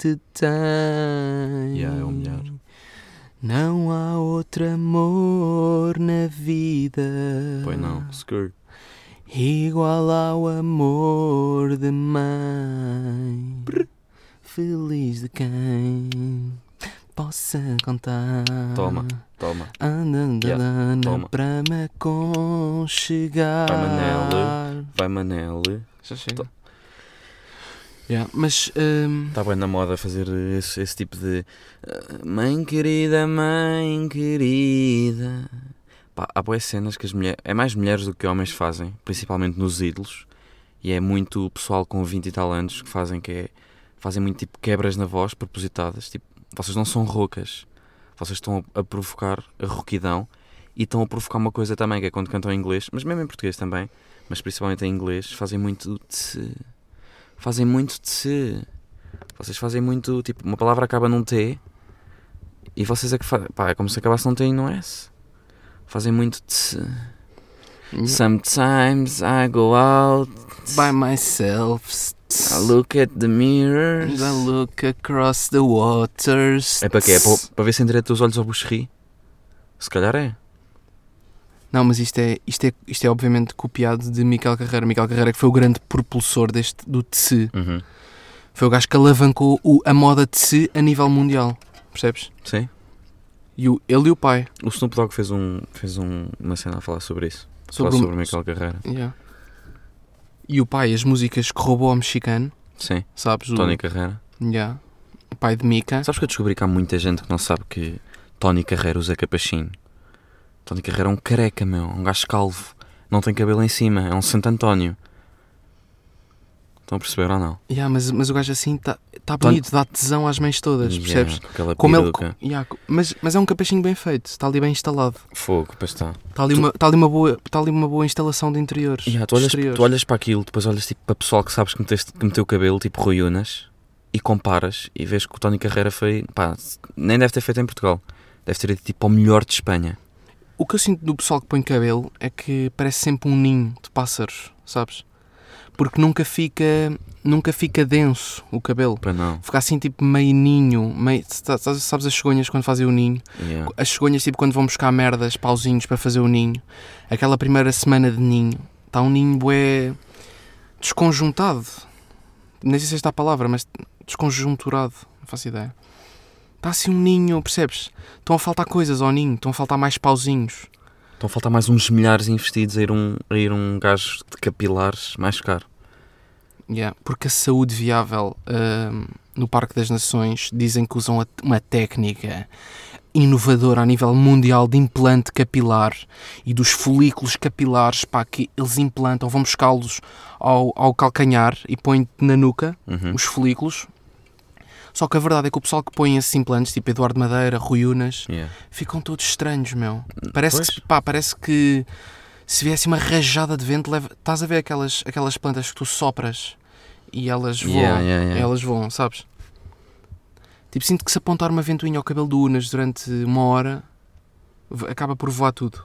gente tem. Yeah, é o melhor. Não há outro amor na vida. Pois não, Skur. Igual ao amor de mãe. Feliz de quem possa contar. Toma, toma. Andando Yeah, toma. para me aconchegar. Vai, Manel. Vai Manel. Já chega. Yeah, mas hum, Está bem na moda fazer esse, esse tipo de ah, Mãe querida, mãe querida. Pá, há boas cenas que as mulheres. É mais mulheres do que homens fazem, principalmente nos ídolos. E é muito pessoal com 20 e tal anos que fazem que é. Fazem muito tipo quebras na voz propositadas. Tipo, vocês não são roucas. Vocês estão a, a provocar a rouquidão e estão a provocar uma coisa também, que é quando cantam em inglês, mas mesmo em português também, mas principalmente em inglês, fazem muito de fazem muito de se. Vocês fazem muito, tipo, uma palavra acaba num T e vocês é que fazem. Pá, é como se acabasse num T e num S. Fazem muito de. Sometimes I go out, by myself. I look at the mirrors. I look across the waters. É para quê? É para, para ver se endireita os olhos ao bucherri? Se calhar é. Não, mas isto é, isto, é, isto é obviamente copiado de Miquel Carreira. Miquel Carreira que foi o grande propulsor deste, do TSE. Uhum. Foi o gajo que alavancou o, a moda TSE a nível mundial. Percebes? Sim. E o, ele e o pai. O Snoop Dogg fez, um, fez um, uma cena a falar sobre isso. Sobre falar o- sobre o Michael Carreira. Yeah. E o pai, as músicas que roubou ao mexicano, Sim. sabes? O, Tony Carreira. Yeah. O pai de Mica. Sabes que eu descobri que há muita gente que não sabe que Tony Carreira usa capachinho. Tony Carreira é um careca, meu. Um gajo calvo. Não tem cabelo em cima. É um Santo António. Estão a perceber ou não? Yeah, mas, mas o gajo assim está tá Tony- bonito, dá tesão às mães todas, Yeah, percebes? com Como ele, peruca. yeah, mas, mas é um capachinho bem feito, está ali bem instalado. Fogo, pois está. Está ali, Tu- uma, está ali, uma, boa, está ali uma boa instalação de interiores. Yeah, tu, olhas, exteriores. tu olhas para aquilo, depois olhas tipo, para pessoal que sabes que, meteste, que meteu o cabelo, tipo Rui Unas, e comparas e vês que o Tony Carreira foi. Pá, nem deve ter feito em Portugal. Deve ter ido tipo ao melhor de Espanha. O que eu sinto do pessoal que põe cabelo é que parece sempre um ninho de pássaros, sabes? Porque nunca fica, nunca fica denso o cabelo. Para não. Fica assim tipo meio ninho, meio, sa- sa- sabes as cegonhas quando fazem o ninho? Yeah. As cegonhas tipo quando vão buscar merdas, pauzinhos para fazer o ninho. Aquela primeira semana de ninho, está um ninho bué desconjuntado. Nem sei se é esta a palavra, mas desconjunturado, não faço ideia. Está assim um ninho, percebes? Estão a faltar coisas ao ninho, estão a faltar mais pauzinhos. Estão a faltar mais uns milhares investidos a ir um, a ir um gajo de capilares mais caro. Yeah, porque a saúde viável ahm, no Parque das Nações dizem que usam uma técnica inovadora a nível mundial de implante capilar e dos folículos capilares para que eles implantam, vão buscá-los ao, ao calcanhar e põem na nuca Uhum. os folículos. Só que a verdade é que o pessoal que põe esses implantes, tipo Eduardo Madeira, Rui Unas, Yeah. ficam todos estranhos, meu. Parece Pois. que, pá, parece que se viesse uma rajada de vento, leva... estás a ver aquelas, aquelas plantas que tu sopras e elas voam, Yeah, yeah, elas voam, sabes? Tipo, sinto que se apontar uma ventoinha ao cabelo do Unas durante uma hora, acaba por voar tudo.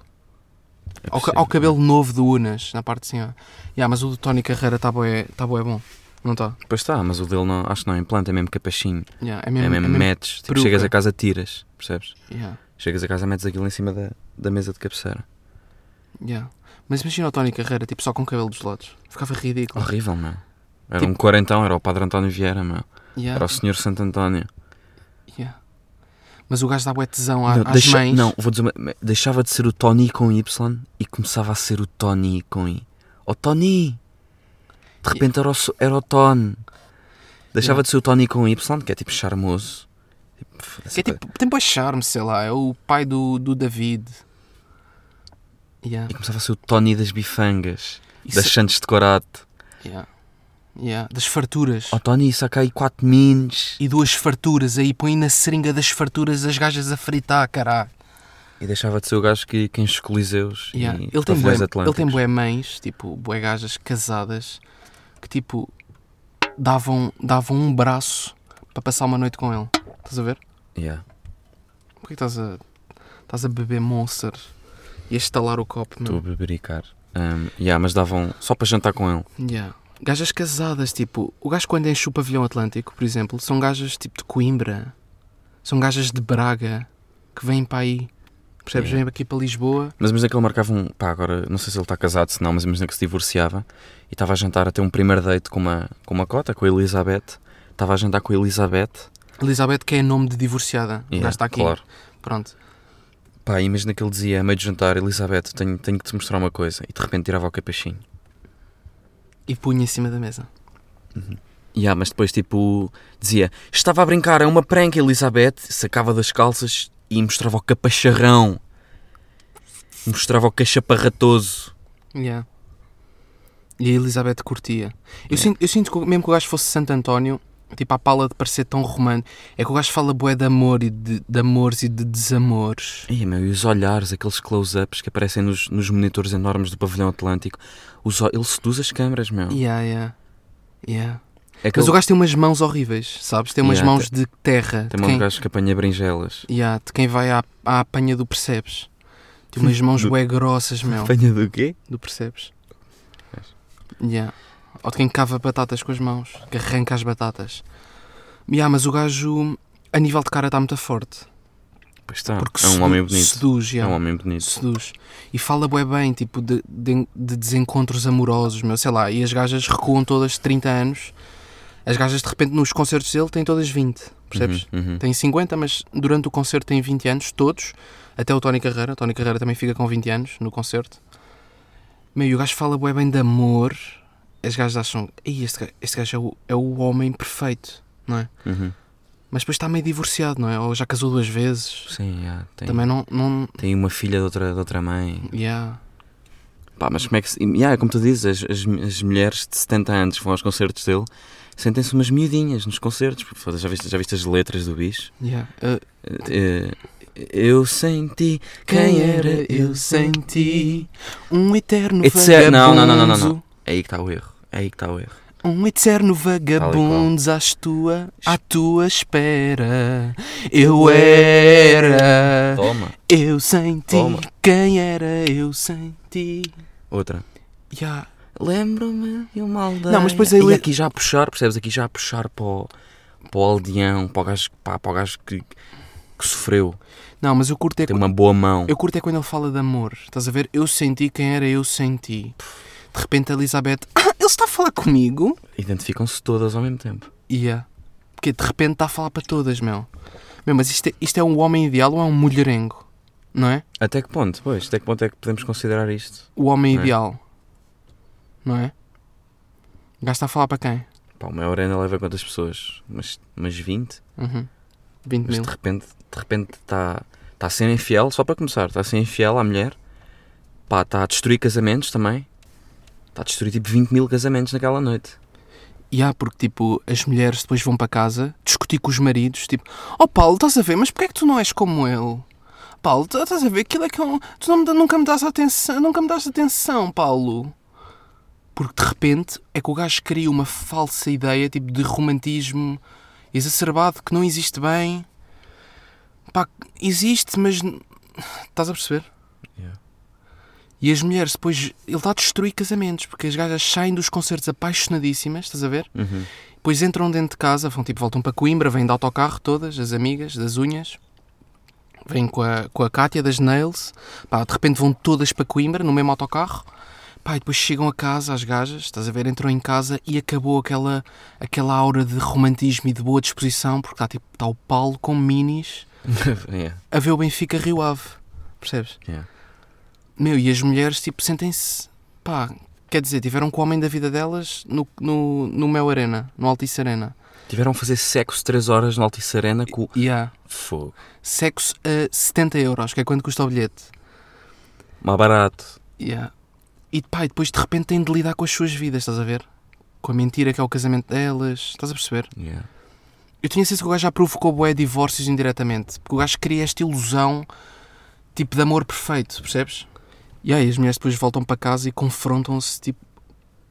É Ao, possível. ao cabelo novo do Unas, na parte de cima. Yeah, mas o do Tony Carreira está tá bué bom, não está? Pois está, mas o dele não, acho que não é implante, é mesmo capachinho. Yeah, é É mesmo, mesmo, é mesmo- metes. Tipo, chegas a casa, tiras. Percebes? yeah, Chegas a casa, metes aquilo em cima da, da mesa de cabeceira. yeah. Mas imagina o Tony Carreira, tipo, só com cabelo dos lados. Ficava ridículo. Horrível, meu. Era Tipo- um quarentão, era o Padre António Vieira, meu. Yeah. Era o Senhor Santo António. Yeah. Mas o gajo dá bué tesão à- Não, às deixa- mães. não, vou dizer, uma- deixava de ser o Tony com Y e começava a ser o Tony com I. O Tony! De repente era o, era o Tony. Deixava Yeah. de ser o Tony com Y, que é tipo charmoso. Tipo, Que é tipo, tem bué charme, sei lá. É o pai do, do David. Yeah. E começava a ser o Tony das bifangas, Isso- das chantes de corato. yeah. Yeah. Das farturas. Oh Tony, saca aí 4 mins. E duas farturas aí, põe na seringa das farturas as gajas a fritar, caralho. E deixava de ser o gajo que, que enche coliseus Yeah. e Ele, tem bué, ele tem bué mães, tipo, bué gajas casadas, que tipo, davam, davam um braço para passar uma noite com ele. Estás a ver? Yeah. Porquê que estás a, estás a beber Monster e a estalar o copo, Estou a bebericar. Um, yeah, mas davam só para jantar com ele. Yeah. Gajas casadas, tipo, o gajo quando enche o pavilhão atlântico, por exemplo, são gajas tipo de Coimbra, são gajas de Braga, que vêm para aí, percebes? Yeah. Vêm aqui para Lisboa. Mas imagina que ele marcava um. Pá, agora não sei se ele está casado, se não, mas imagina que se divorciava e estava a jantar a ter um primeiro date com uma, com uma cota, com a Elizabeth. Estava a jantar com a Elizabeth. Elizabeth, que é nome de divorciada, Yeah, gajo está aqui. Claro. Pronto. Pá, imagina que ele dizia a meio de jantar: Elizabeth, tenho, tenho que te mostrar uma coisa. E de repente tirava o capachinho. E punha em cima da mesa. Yeah, mas depois, tipo, dizia: Estava a brincar, é uma prank, Elizabeth. Sacava das calças e mostrava o capacharrão. Mostrava o cachaparratoso. Yeah. E a Elizabeth curtia. Eu, Yeah. sinto, eu sinto que mesmo que o gajo fosse Santo António, tipo, a pala de parecer tão romântico, é que o gajo fala bué de amor e de, de amores e de desamores. Ia, meu, e os olhares, aqueles close-ups que aparecem nos, nos monitores enormes do pavilhão atlântico. Os, ele seduz as câmaras, meu. Yeah, yeah. Yeah. É Mas o gajo tem umas mãos horríveis, sabes? Tem umas Yeah, mãos de terra. Tem de um quem, gajo que apanha berinjelas. yeah, de quem vai à, à apanha do percebes. Tem umas mãos Do- bué grossas, meu. Apanha do quê? Do percebes. Yeah. Ou de quem cava batatas com as mãos, que arranca as batatas. Yeah, mas o gajo, a nível de cara, está muito forte. Pois está, Porque é um homem bonito. Seduz, É yeah, um homem bonito. seduz. E fala bué bem, tipo, de, de, de desencontros amorosos, meu, sei lá. E as gajas recuam todas de 30 anos. As gajas, de repente, nos concertos dele, têm todas 20, percebes? Uhum, uhum. Tem 50, mas durante o concerto tem 20 anos, todos. Até o Tony Carreira. O Tony Carreira também fica com 20 anos no concerto. Meio, e o gajo fala bué bem de amor. As gajas acham, Ei, este gajo, este gajo é, o, é o homem perfeito, não é? Uhum. Mas depois está meio divorciado, não é? Ou já casou duas vezes. Sim, yeah, tem, Também não... não tem uma filha de outra, de outra mãe. yeah. Pá, mas como é que se. Yeah, como tu dizes, as, as, as mulheres de 70 anos vão aos concertos dele sentem-se umas miudinhas nos concertos. Já viste, já viste as letras do bicho? Yeah. Uh, Eh, eu senti quem era eu senti um eterno It's vagabundo. não, não, não, não, não. É aí que está o erro. É aí que está o erro. Um eterno vagabundo à tua, à tua espera. Eu era, Toma. eu senti. Toma. Quem era eu senti. Outra. Yeah. Lembro-me de uma aldeia. Não, mas depois a E aqui já a puxar, percebes? Aqui já a puxar para o, para o aldeão, para o gajo, pá, para o gajo que, que sofreu. Não, mas eu curto, é, Tem uma boa mão. eu curto é quando ele fala de amor. Estás a ver? Eu senti quem era eu senti. De repente a Elizabeth. Ah, ele está a falar comigo? Identificam-se todas ao mesmo tempo. Yeah. Porque de repente está a falar para todas, meu. Meu, mas isto é, isto é um homem ideal ou é um mulherengo? Não é? Até que ponto, pois? Até que ponto é que podemos considerar isto? O homem é? ideal. Não é? O gajo está a falar para quem? Pá, uma arena leva quantas pessoas? Umas, umas 20? Uhum. 20 Mas mil. de repente de repente está tá a ser infiel, só para começar, está a ser infiel à mulher. Pá, está a destruir casamentos também. Está a destruir tipo 20 mil casamentos naquela noite. E há porque, tipo, as mulheres depois vão para casa discutir com os maridos, tipo, oh Paulo, estás a ver, mas porquê é que tu não és como ele? Paulo, tu- estás a ver, aquilo é que eu, tu não nunca me das atenção, nunca me das atenção, Paulo. Porque de repente é que o gajo cria uma falsa ideia, tipo, de romantismo exacerbado que não existe bem. Pá, existe, mas estás a perceber? Yeah. E as mulheres depois, ele está a destruir casamentos, porque as gajas saem dos concertos apaixonadíssimas, estás a ver? Uhum. Depois entram dentro de casa, vão tipo, voltam para Coimbra, vêm de autocarro todas, as amigas, das unhas. Vêm com a, com a Cátia das Nails. Pá, de repente vão todas para Coimbra, no mesmo autocarro. Pá, e depois chegam a casa, as gajas, estás a ver, entram em casa e acabou aquela, aquela aura de romantismo e de boa disposição, porque está tipo, está o Paulo com minis yeah, a ver o Benfica Rio Ave. Percebes? yeah. Meu, e as mulheres, tipo, sentem-se. Pá, quer dizer, tiveram com o homem da vida delas no, no, no Mel Arena, no Altice Arena. Tiveram a fazer sexo 3 horas na Altice Arena com o E há fogo. sexo a 70 euros, que é quanto custa o bilhete. Mais barato. Há- E pá, e depois de repente têm de lidar com as suas vidas, estás a ver? Com a mentira que é o casamento delas, estás a perceber? Yeah. Eu tinha certeza que o gajo já provocou bué divórcios indiretamente, porque o gajo cria esta ilusão tipo de amor perfeito, percebes? E aí as mulheres depois voltam para casa e confrontam-se tipo,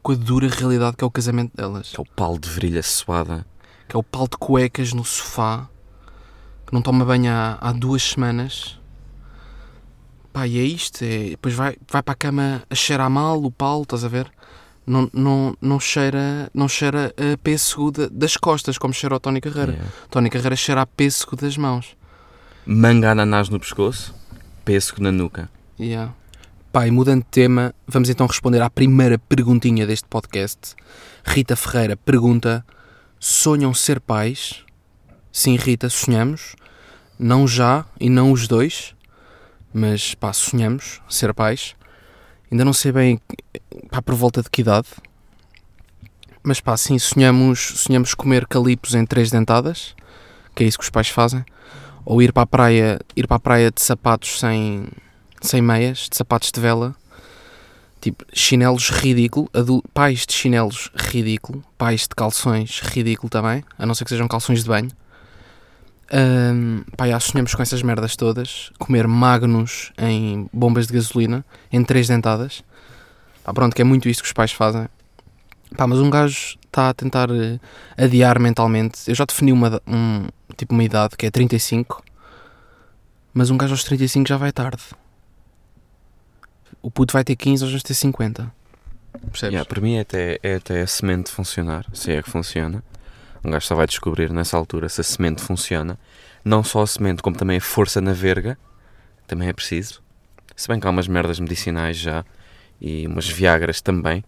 com a dura realidade que é o casamento delas. Que é o pau de virilha suada. Que é o pau de cuecas no sofá, que não toma banho há, há duas semanas. Pá, e é isto. É, depois vai, vai para a cama a cheirar mal o pau, estás a ver? Não, não, não, cheira, não cheira a pêssego da- das costas, como cheira o Tony Carreira. Yeah. Tony Carreira cheira a pêssego das mãos. Manga ananás no pescoço, pêssego na nuca. Yeah. Pá, e mudando de tema, vamos então responder à primeira perguntinha deste podcast. Rita Ferreira pergunta: Sonham ser pais? Sim, Rita, sonhamos. Não já e não os dois, mas pá, sonhamos ser pais. Ainda não sei bem pá, por volta de que idade, mas pá, sim, sonhamos, sonhamos comer calipos em três dentadas, que é isso que os pais fazem, ou ir para a praia, ir para a praia de sapatos sem, sem meias, de sapatos de vela, tipo chinelos ridículo, pais de chinelos ridículo, pais de calções ridículo também, a não ser que sejam calções de banho. Ahm, pá, já sonhamos com essas merdas todas, comer magnus em bombas de gasolina, em três dentadas. Pá, pronto, que é muito isso que os pais fazem. Pá, mas um gajo está a tentar eh, adiar mentalmente. Eu já defini uma, um, tipo uma idade que é 35, mas um gajo aos 35 já vai tarde. O puto vai ter 15, nós vamos ter 50. Percebes? Yeah, para mim é até, é até a semente funcionar, se é que funciona. Um gajo só vai descobrir nessa altura se a semente funciona. Não só a semente, como também a força na verga, também é preciso. Se bem que há umas merdas medicinais já e umas viagras também.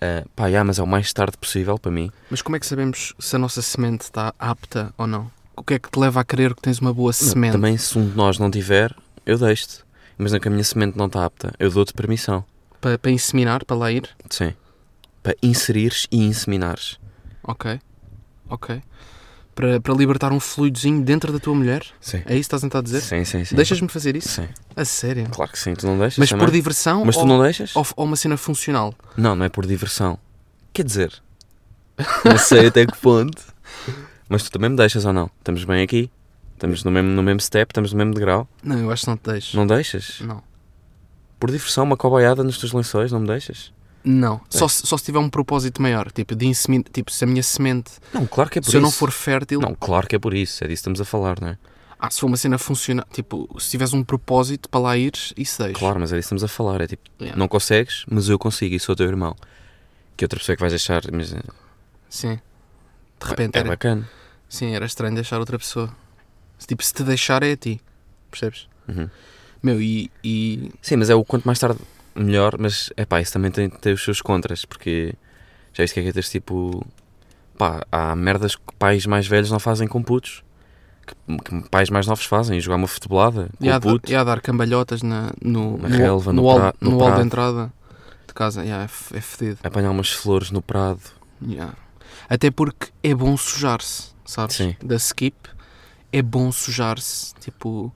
Ah, pá, yeah, mas é o mais tarde possível para mim. Mas como é que sabemos se a nossa semente está apta ou não? O que é que te leva a crer que tens uma boa semente? Também, se um de nós não tiver, eu deixo-te. Imagina que a minha semente não está apta, eu dou-te permissão. Para, para inseminar, para lá ir? Sim. Para inserires e inseminares. Ok. Ok. Para, para libertar um fluidozinho dentro da tua mulher? Sim. É isso que estás a tentar dizer? Sim, sim, sim. Deixas-me fazer isso? Sim. A sério? Claro que sim, tu não deixas Mas também? por diversão Mas tu ou, não deixas? ou, ou uma cena funcional? Não, não é por diversão. Quer dizer, não sei até que ponto. Mas tu também me deixas ou não? Estamos bem aqui? Estamos no mesmo, no mesmo step, estamos no mesmo degrau. Não, eu acho que não te deixo. Não deixas? Não. Por diversão, uma cobaiada nos teus lençóis, não me deixas? Não. Só, se- só se tiver um propósito maior. Tipo, de inseminar. Tipo, se a minha semente. Não, claro que é por se isso. eu não for fértil. Não, claro que é por isso. É disso que estamos a falar, não é? Ah, se for uma cena funcional. Tipo, se tiveres um propósito para lá ires, isso deixa. Claro, mas é disso que estamos a falar. É tipo, Yeah. não consegues, mas eu consigo e sou teu irmão. Que outra pessoa que vais deixar, mas é, Sim. De repente é era. bacana. Sim, era estranho deixar outra pessoa. Tipo, se te deixar é a ti. Percebes? Uhum. Meu, e. e Sim, mas é o quanto mais tarde melhor, mas é pá, isso também tem, tem os seus contras, porque já viste que é que é teres tipo. pá, há merdas que pais mais velhos não fazem com putos, que, que pais mais novos fazem, jogar uma futebolada com e há, puto. e há dar cambalhotas na, no, Na no, relva, no, no pra- no no hall de prado. entrada de casa. Yeah, é, é fedido. Apanhar umas flores no prado. Yeah. Até porque é bom sujar-se, sabes? Sim. Da skip é bom sujar-se. Tipo.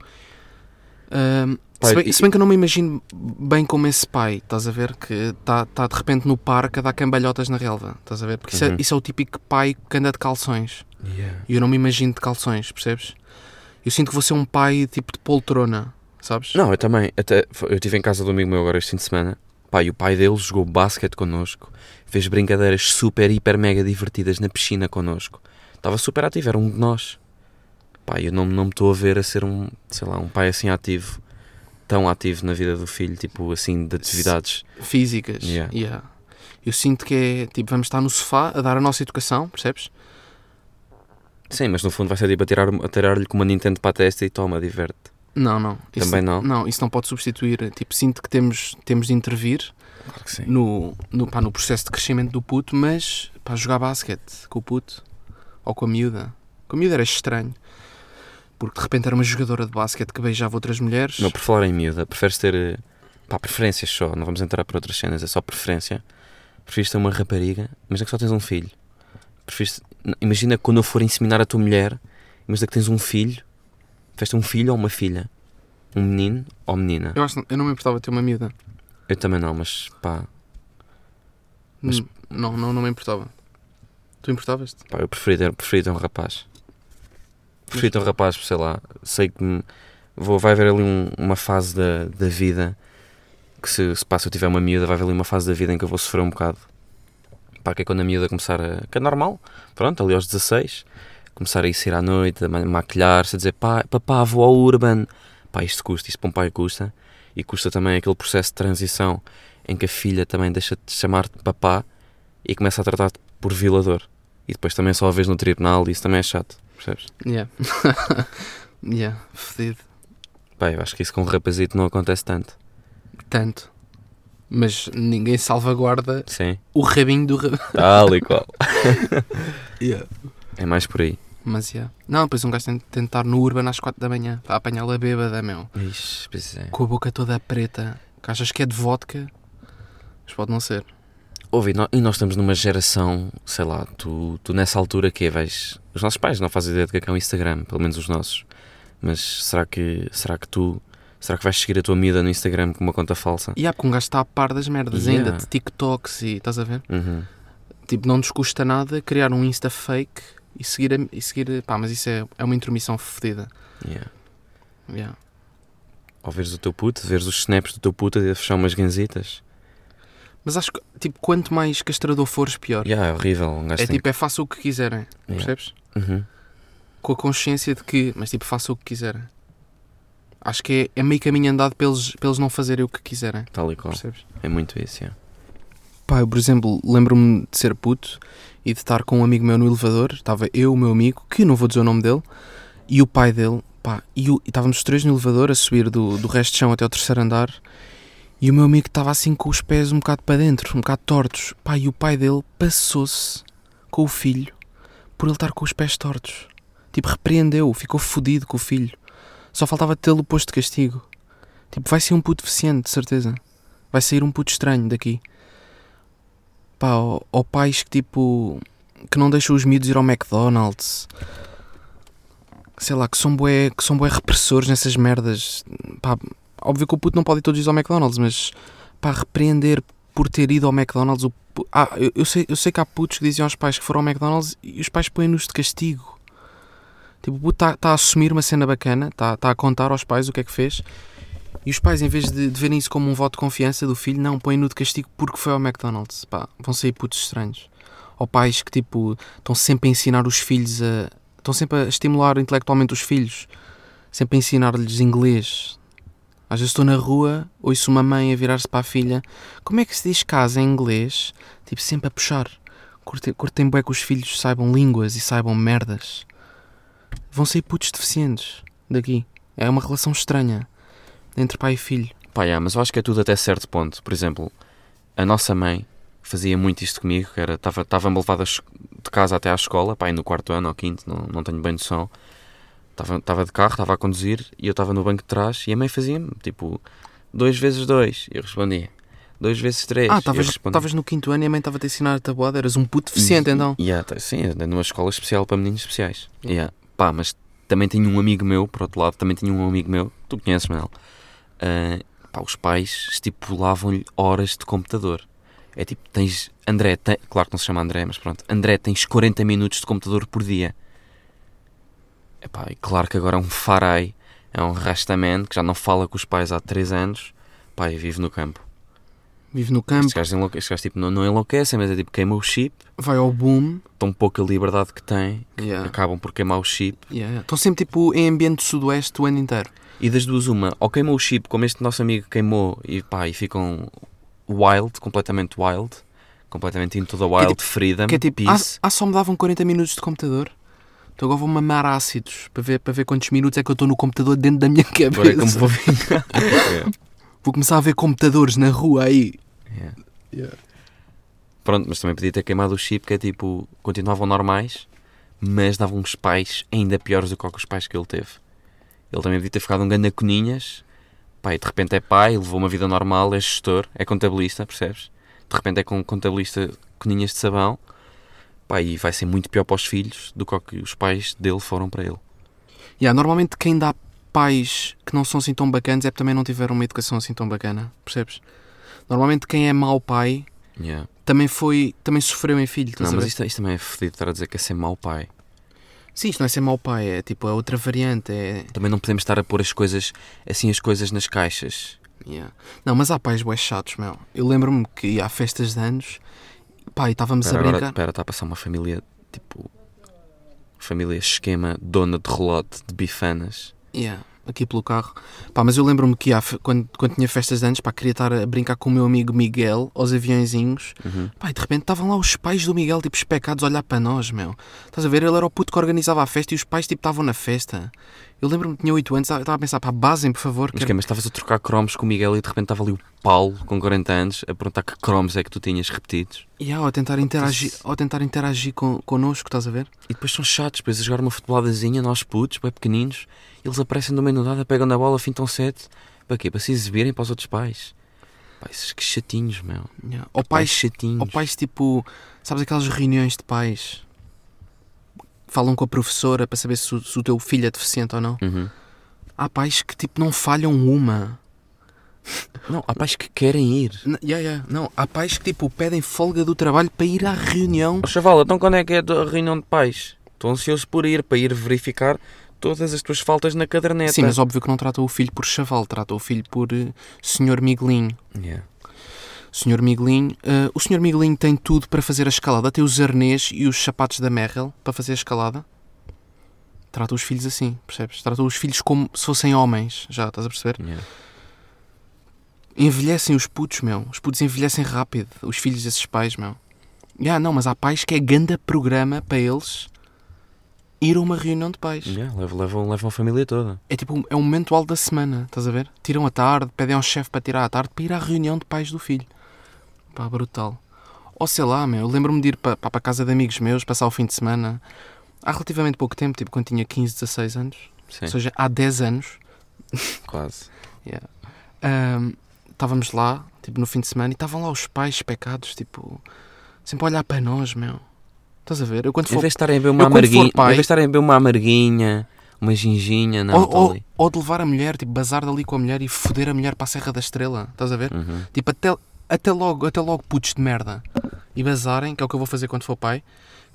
ahm, Pai, se, bem, e- se bem que eu não me imagino bem como esse pai, estás a ver? Que está tá de repente no parque a dar cambalhotas na relva, estás a ver? Porque isso, Uhum. é, isso é o típico pai que anda de calções. E eu não me imagino de calções, percebes? Eu sinto que vou ser um pai tipo de poltrona, sabes? Não, eu também. Até, eu estive em casa do amigo meu agora este fim de semana. E o pai dele jogou basquete connosco. Fez brincadeiras super, hiper, mega divertidas na piscina connosco. Estava super ativo, era um de nós. Pá, eu não, não me estou a ver a ser um, sei lá, um pai assim ativo. Tão ativo na vida do filho, tipo assim, de atividades. Físicas. Yeah. Yeah. Eu sinto que é tipo, vamos estar no sofá a dar a nossa educação, percebes? Sim, mas no fundo vai ser tipo a tirar-lhe tirar com uma Nintendo para a testa e toma, diverte. Não, não. Isso, Também não? Não, isso não pode substituir. Tipo, sinto que temos, temos de intervir Claro que no, no, pá, no processo de crescimento do puto, mas para jogar basquete com o puto ou com a miúda. Com a miúda era estranho. Porque de repente era uma jogadora de basquete que beijava outras mulheres. Não, por falar em miúda, preferes ter. eh, pá, preferências só, não vamos entrar por outras cenas, é só preferência. Preferes ter uma rapariga, imagina que só tens um filho. Preferes, imagina quando eu for inseminar a tua mulher, imagina que tens um filho, preferes ter um filho ou uma filha? Um menino ou menina? Eu, acho, eu não me importava ter uma miúda. Eu também não, mas pá, Mas- Hum, Não, não, não me importava. Tu importavas-te? pá eu preferi ter, preferi ter um rapaz. Preferi ter um rapaz, sei lá, sei que vou, vai haver ali um- uma fase da, da vida que se, se se eu tiver uma miúda, vai haver ali uma fase da vida em que eu vou sofrer um bocado. Pá, que é quando a miúda começar a. que é normal, pronto, ali aos 16, começar a ir sair à noite, a ma- maquilhar-se, a dizer pá, papá, vou ao Urban. Pá, isto custa, isto para um pai custa. E custa também aquele processo de transição em que a filha também deixa de chamar-te papá e começa a tratar-te por violador. E depois também só a vez no tribunal e isso também é chato, percebes? Yeah. yeah, fedido. Pá, eu acho que isso com um rapazito não acontece tanto. Tanto. Mas ninguém salvaguarda Sim, o rabinho do rabinho. tal e qual. Yeah. É mais por aí. Mas yeah. Não, depois um gajo tem de tentar no Urban às 4 da manhã para apanhá-la bêbada, meu. Ixi, pois é. Com a boca toda preta. Que achas que é de vodka, mas pode não ser. Ouve, e nó- e nós estamos numa geração, sei lá, tu, tu nessa altura que vais. Os nossos pais não fazem ideia de que é um Instagram, pelo menos os nossos. Mas será que, será que tu. Será que vais seguir a tua miúda no Instagram com uma conta falsa? E há porque um gajo está a par das merdas Yeah. ainda, de TikToks e estás a ver? Uhum. Tipo, não nos custa nada criar um Insta fake e seguir, a- e seguir pá, mas isso é, é uma intromissão fodida. Yeah. Yeah. Ou veres o teu puto, veres os snaps do teu puto a fechar umas ganzitas. Mas acho que, tipo, quanto mais castrador fores, pior. Yeah, é horrível. Um É tipo, é faça o que quiserem, Yeah. percebes? que- Uhum. Com a consciência de que, mas tipo, faça o que quiserem. Acho que é, é meio caminho andado para eles, para eles não fazerem o que quiserem, Tal e qual. percebes? É muito isso, yeah. Pá, eu, por exemplo, lembro-me de ser puto e de estar com um amigo meu no elevador. Estava eu, o meu amigo, que não vou dizer o nome dele, e o pai dele. Pá, e, o- e estávamos os três no elevador a subir do, do resto de chão até ao terceiro andar. E o meu amigo estava assim com os pés um bocado para dentro, um bocado tortos. Pá, e o pai dele passou-se com o filho por ele estar com os pés tortos. Tipo, repreendeu, ficou fodido com o filho. Só faltava tê-lo posto de castigo. Tipo, vai ser um puto deficiente, de certeza. Vai sair um puto estranho daqui. Pá, ou, ou pais que tipo. que não deixam os miúdos ir ao McDonald's. Sei lá, que são bué, que são bué repressores nessas merdas. Pá, óbvio que o puto não pode ir todos os dias ao McDonald's, mas pá, repreender por ter ido ao McDonald's. O pu- ah, eu, eu sei, eu sei que há putos que diziam aos pais que foram ao McDonald's e os pais põem-nos de castigo. Tipo, o puto está tá a assumir uma cena bacana, está tá a contar aos pais o que é que fez. E os pais, em vez de, de verem isso como um voto de confiança do filho, não, põem-no de castigo porque foi ao McDonald's. Pá, vão sair putos estranhos. Ou pais que, tipo, estão sempre a ensinar os filhos a... Estão sempre a estimular intelectualmente os filhos. Sempre a ensinar-lhes inglês. Às vezes estou na rua, ouço uma mãe a virar-se para a filha. Como é que se diz casa em inglês? Tipo, sempre a puxar. Curtem bué que os filhos saibam línguas e saibam merdas. Vão sair putos deficientes daqui. É uma relação estranha entre pai e filho. Yeah, mas eu acho que é tudo até certo ponto. Por exemplo, a nossa mãe fazia muito isto comigo, que era, estava- estava-me levada de casa até à escola, pá, aí no quarto ano ou quinto, não, não tenho bem noção. Estava, estava de carro, estava a conduzir e eu estava no banco de trás e a mãe fazia-me, tipo, dois vezes dois. E eu respondia, dois vezes três. Ah, eu estavas no quinto ano e a mãe estava-te a ensinar a tabuada, eras um puto deficiente E- então. yeah, tá- sim, numa escola especial para meninos especiais. Yeah. Pá, mas também tinha um amigo meu, por outro lado, também tinha um amigo meu, tu conheces, Manel. Ah, pá, os pais estipulavam-lhe horas de computador. É tipo, tens. André, tem- claro que não se chama André, mas pronto. André, tens 40 minutos de computador por dia. Epá, e claro que agora é um farai, é um rastaman que já não fala com os pais há 3 anos. Pá, e vive no campo. Vive no campo, Estes gajos, enlouque- estes gajos tipo, não, não enlouquecem, mas é tipo, queima o chip, vai ao boom. tão pouca liberdade que têm, Yeah. acabam por queimar o chip. Yeah. Estão sempre tipo em ambiente sudoeste o ano inteiro. E das duas, uma, ou queimam o chip, como este nosso amigo queimou, e pá, e ficam wild, completamente wild, completamente into the wild tipo- freedom, Que é tipo, ah, peace. ah, só me davam 40 minutos de computador. Então agora vou mamar ácidos para ver, para ver quantos minutos é que eu estou no computador dentro da minha cabeça. Agora é como vou vingar. Yeah, Vou começar a ver computadores na rua aí. yeah. Yeah. Pronto, mas também podia ter queimado o chip, que é tipo, continuavam normais, mas davam uns pais ainda piores do que os pais que ele teve. Ele também podia ter ficado um ganda coninhas, e de repente é pai, levou uma vida normal, é gestor, é contabilista, percebes? De repente é com contabilista coninhas de sabão, pá, e vai ser muito pior para os filhos do que os pais dele foram para ele. Yeah, normalmente quem dá pais que não são assim tão bacanas é porque também não tiveram uma educação assim tão bacana, percebes? Normalmente quem é mau pai Yeah. também foi, também sofreu em filho, Não, mas isto, isto também é fedido estar a dizer que é ser mau pai. Sim, isto não é ser mau pai, é tipo, é outra variante. É... Também não podemos estar a pôr as coisas, assim, as coisas nas caixas. Yeah. Não, mas há pais bué chatos, meu. Eu lembro-me que a festas de anos, pá, e estávamos a Espera, agora, brincar. espera, está a passar uma família, tipo, família esquema, dona de relote, de bifanas. Yeah, aqui pelo carro. Pá, mas eu lembro-me que fe- quando, quando tinha festas de anos, pá, queria estar a brincar com o meu amigo Miguel aos aviãozinhos. Uhum. Pá, e de repente estavam lá os pais do Miguel, tipo, especados a olhar para nós, meu. Estás a ver? Ele era o puto que organizava a festa e os pais, tipo, estavam na festa. Eu lembro-me que tinha 8 anos, estava a pensar, pá, basem, por favor. Mas, quero- que, mas estavas a trocar cromos com o Miguel e de repente estava ali o Paulo, com 40 anos, a perguntar que cromos é que tu tinhas repetidos. Yeah, ou a tentar interagir, ou a tentar interagir con, connosco, estás a ver? E depois são chatos, depois a jogar uma futeboladazinha, nós putos, bem pequeninos, eles aparecem do meio do nada, pegam na bola, fintam sete. Para quê? Para se exibirem para os outros pais. Pá, esses que chatinhos, meu. Yeah. Ou Pais pais, chatinhos. ou pais tipo, sabes aquelas reuniões de pais? Falam com a professora para saber se o, se o teu filho é deficiente ou não. Uhum. Há pais que tipo não falham uma. Não, há pais que querem ir. N- yeah, yeah. Não, há pais que tipo pedem folga do trabalho para ir à reunião. Ó chaval, então quando é que é a reunião de pais? Estou ansioso por ir, para ir verificar todas as tuas faltas na caderneta. Sim, mas óbvio que não trata o filho por chaval, trata o filho por eh, Senhor Miguelinho. Yeah. Senhor Miguelinho, eh, o Senhor Miguelinho tem tudo para fazer a escalada, tem os arnês e os sapatos da Merrell para fazer a escalada. Trata os filhos assim, percebes? Trata os filhos como se fossem homens, já estás a perceber? Yeah. Envelhecem os putos, meu. Os putos envelhecem rápido, os filhos desses pais, meu. Ah, não, mas há pais que é ganda programa para eles ir a uma reunião de pais. Yeah, levam, levam, levam a família toda. É tipo, é um momento alto da semana, estás a ver? Tiram a tarde, pedem ao chefe para tirar a tarde para ir à reunião de pais do filho. Pá, brutal. Ou sei lá, meu, eu lembro-me de ir para, a casa de amigos meus, passar o fim de semana, há relativamente pouco tempo, tipo quando tinha 15, 16 anos, Sim, ou seja, há 10 anos, quase. ahm, estávamos lá, tipo no fim de semana, e estavam lá os pais pecados, tipo, sempre a olhar para nós, meu. Estás a ver? Eu quando Em for vez de estarem a beber uma eu amarguinha, pai- em vez de estarem a beber uma amarguinha, uma ginginha, não, ou, está ou, ou de levar a mulher, tipo, bazar dali com a mulher e foder a mulher para a Serra da Estrela, estás a ver? Uhum. Tipo, até, até logo, até logo putos de merda. E bazarem, que é o que eu vou fazer quando for pai,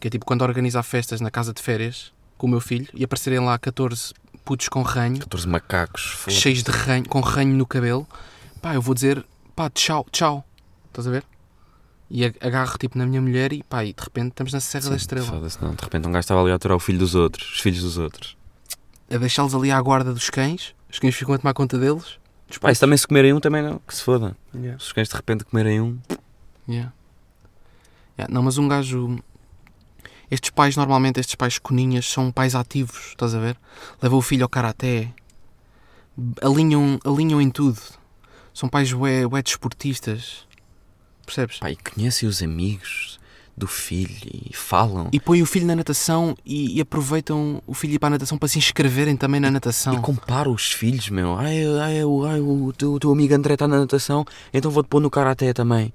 que é tipo quando organizar festas na casa de férias com o meu filho e aparecerem lá 14 putos com ranho, 14 macacos. foda-se. cheios de ranho, com ranho no cabelo, pá, eu vou dizer, pá, tchau, tchau. Estás a ver? E ag- agarro tipo na minha mulher e pá, e de repente estamos na Serra Sim, da Estrela. foda-se, não. De repente um gajo estava ali a aturar o filho dos outros, os filhos dos outros. A deixá-los ali à guarda dos cães, os cães ficam a tomar conta deles. Pá, isso também se comerem um, também não, que se foda. Yeah. Se os cães de repente comerem um, Yeah. Yeah, Não, mas um gajo. Estes pais, normalmente, estes pais coninhas, são pais ativos, estás a ver? Levam o filho ao karaté, alinham, alinham em tudo. São pais ué, ué desportistas, percebes? e conhecem os amigos do filho e falam. E põem o filho na natação e, e aproveitam o filho ir para a natação para se inscreverem também na natação. E comparam os filhos, meu. Ai, ai, o- ai, o, teu, o teu amigo André está na natação, então vou-te pôr no karaté também.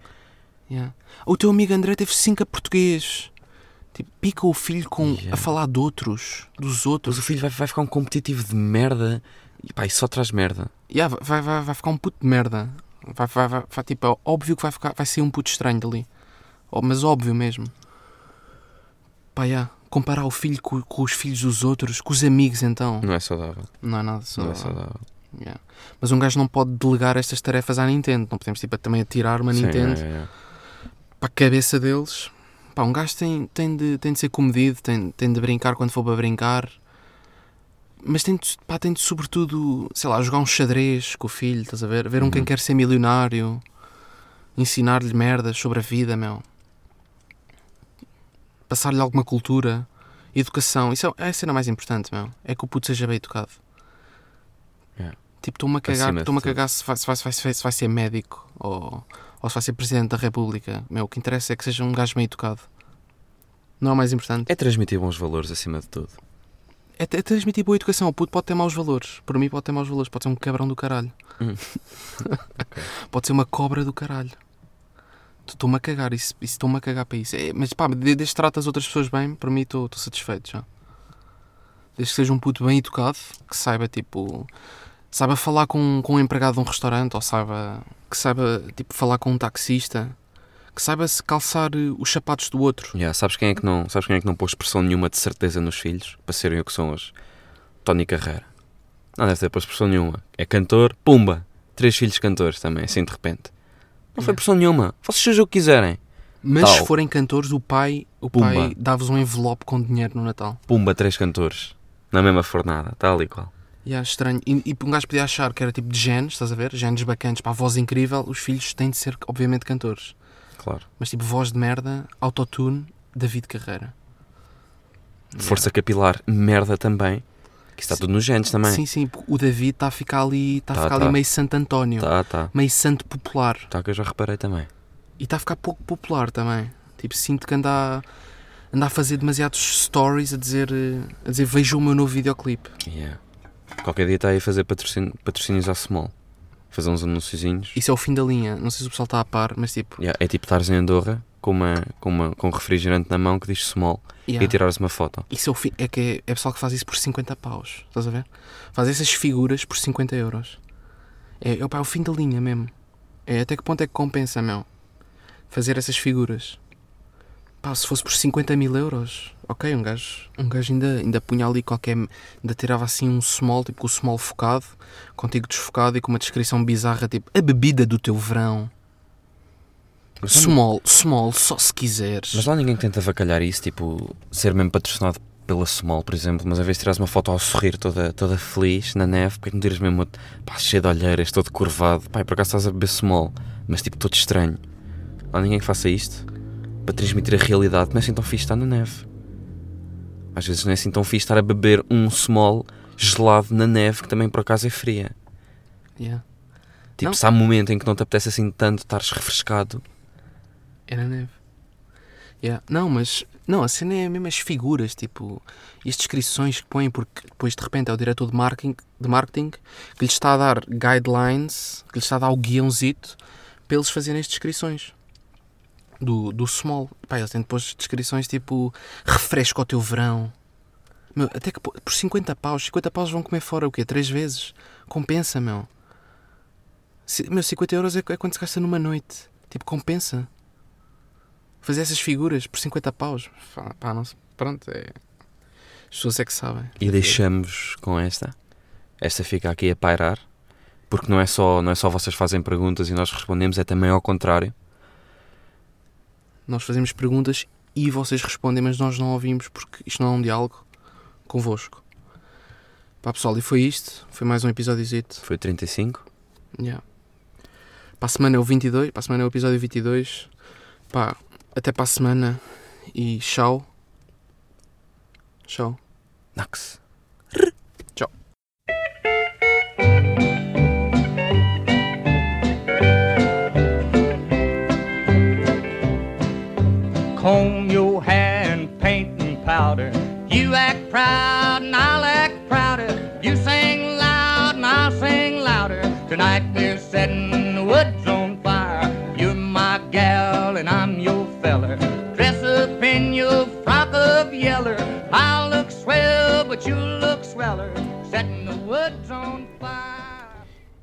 Yeah. O teu amigo André teve 5 a português. Tipo, pica o filho com, Yeah. a falar de outros, dos Mas outros. o filho vai, vai ficar um competitivo de merda. E pá, isso só traz merda. Yeah, vai, vai, vai ficar um puto de merda. Vai, vai, vai, vai- tipo, é óbvio que vai, ficar, vai ser um puto estranho dali. Ó, Mas óbvio mesmo. Pá, yeah. Comparar o filho com, com os filhos dos outros, com os amigos então. Não é saudável. Não é nada Não saudável. é saudável. Yeah. Mas um gajo não pode delegar estas tarefas à Nintendo. Não podemos tipo, também atirar uma Sim, Nintendo é, é. para a cabeça deles. Pá, um gajo tem, tem, de, tem de ser comedido, tem, tem de brincar quando for para brincar. Mas tem de, pá, tem de sobretudo, sei lá, jogar um xadrez com o filho, estás a ver? Ver um Uhum. quem quer ser milionário, ensinar-lhe merdas sobre a vida, meu. Passar-lhe alguma cultura, educação. Isso é, é a cena mais importante, meu. É que o puto seja bem educado. Yeah. Tipo, estou-me a cagar, estou-me a cagar se vai, se, vai, se, vai, se vai ser médico ou, ou se vai ser Presidente da República. Meu, o que interessa é que seja um gajo bem educado. Não é o mais importante. É transmitir bons valores acima de tudo. É, é transmitir boa educação. O puto pode ter maus valores. Por mim pode ter maus valores. Pode ser um cabrão do caralho. Hum. pode ser uma cobra do caralho. Estou-me a cagar. Isso isso estou-me a cagar para isso. É, mas pá, de- desde que trata as outras pessoas bem, para mim estou satisfeito já. Desde que seja um puto bem educado, que saiba tipo. Saiba falar com, com um empregado de um restaurante, ou saiba. que saiba tipo falar com um taxista, que saiba-se calçar eh, os sapatos do outro. Yeah, sabes, quem é que não, sabes quem é que não pôs pressão nenhuma de certeza nos filhos para serem o que são hoje? Tony Carreira. Não deve ter pressão nenhuma. É cantor, pumba! Três filhos cantores também, assim de repente. Não foi Yeah. pressão nenhuma. Vocês sejam o que quiserem. Mas Tal. se forem cantores, o pai, o Pumba. pai dava-vos um envelope com dinheiro no Natal. Pumba, três cantores. Na mesma fornada, tal e qual. E é estranho. E, e um gajo podia achar que era tipo de genes, estás a ver? Genes bacanas, para a voz incrível, os filhos têm de ser, obviamente, cantores. Claro. Mas tipo, voz de merda, autotune, David Carreira. Força capilar, merda também. Que está Sim. tudo nos genes também. Sim, sim, o David está a ficar ali, está a Tá, ficar tá. ali meio Santo António, Tá, tá. meio santo popular. Tá que eu já reparei também. E está a ficar pouco popular também. Tipo, sinto que anda a, anda a fazer demasiados stories a dizer, a dizer vejam o meu novo videoclipe. Yeah. Qualquer dia está aí a fazer patrocínio, patrocínios à Small. Fazer uns anunciozinhos. Isso é o fim da linha. Não sei se o pessoal está a par, mas tipo, Yeah, é tipo estares em Andorra com, uma, com, uma, com um refrigerante na mão que diz Small yeah. e tirares uma foto. Isso é o fim. É que é, é pessoal que faz isso por 50 paus. Estás a ver? Faz essas figuras por 50 euros. É, é, é o fim da linha mesmo. É até que ponto é que compensa, meu? Fazer essas figuras. Pá, se fosse por 50 mil euros, ok, um gajo, um gajo ainda, ainda punha ali qualquer. ainda tirava assim um small, tipo com o small focado, contigo desfocado e com uma descrição bizarra, tipo a bebida do teu verão. Mas, Small, small, só se quiseres. mas lá ninguém tenta avacalhar isso, tipo, ser mesmo patrocinado pela Small, por exemplo, mas a vez de tirares uma foto ao sorrir toda, toda feliz na neve, porque que não tiras mesmo pá, cheio de olheiras, todo curvado, pá, e por acaso estás a beber Small, mas tipo todo estranho. Lá ninguém que faça isto para transmitir a realidade, não é assim tão fixe estar na neve. Às vezes não é assim tão fixe estar a beber um Small gelado na neve, que também por acaso é fria. Yeah. Tipo, Não. se há um momento em que não te apetece assim tanto estares refrescado, Era neve. Yeah. Não, mas. Não, a cena é mesmo as figuras, tipo. E as descrições que põem, porque depois de repente é o diretor de marketing, de marketing que lhes está a dar guidelines, que lhes está a dar o guiãozito para eles fazerem as descrições. Do, do small. Pá, eles têm depois descrições tipo. Refresca o teu verão. Meu, até que por por 50 paus, 50 paus vão comer fora o quê? Três vezes? Compensa, meu. Meu, 50 euros é, é quando se gasta numa noite. Tipo, compensa fazer essas figuras por 50 paus. Pá, não sei. Pronto, é. As pessoas é que sabem. E deixamos com esta. Esta fica aqui a pairar. Porque não é só, não é só vocês fazem perguntas e nós respondemos, é também ao contrário. Nós fazemos perguntas e vocês respondem, mas nós não ouvimos porque isto não é um diálogo convosco. Pá, pessoal, e foi isto. Foi mais um episódiozito. Foi 35. Yeah. Para a semana é o 22. Para a semana é o episódio 22. Pá, até para a semana. E tchau. Tchau. Nax. comb your hair and paint and powder. You act proud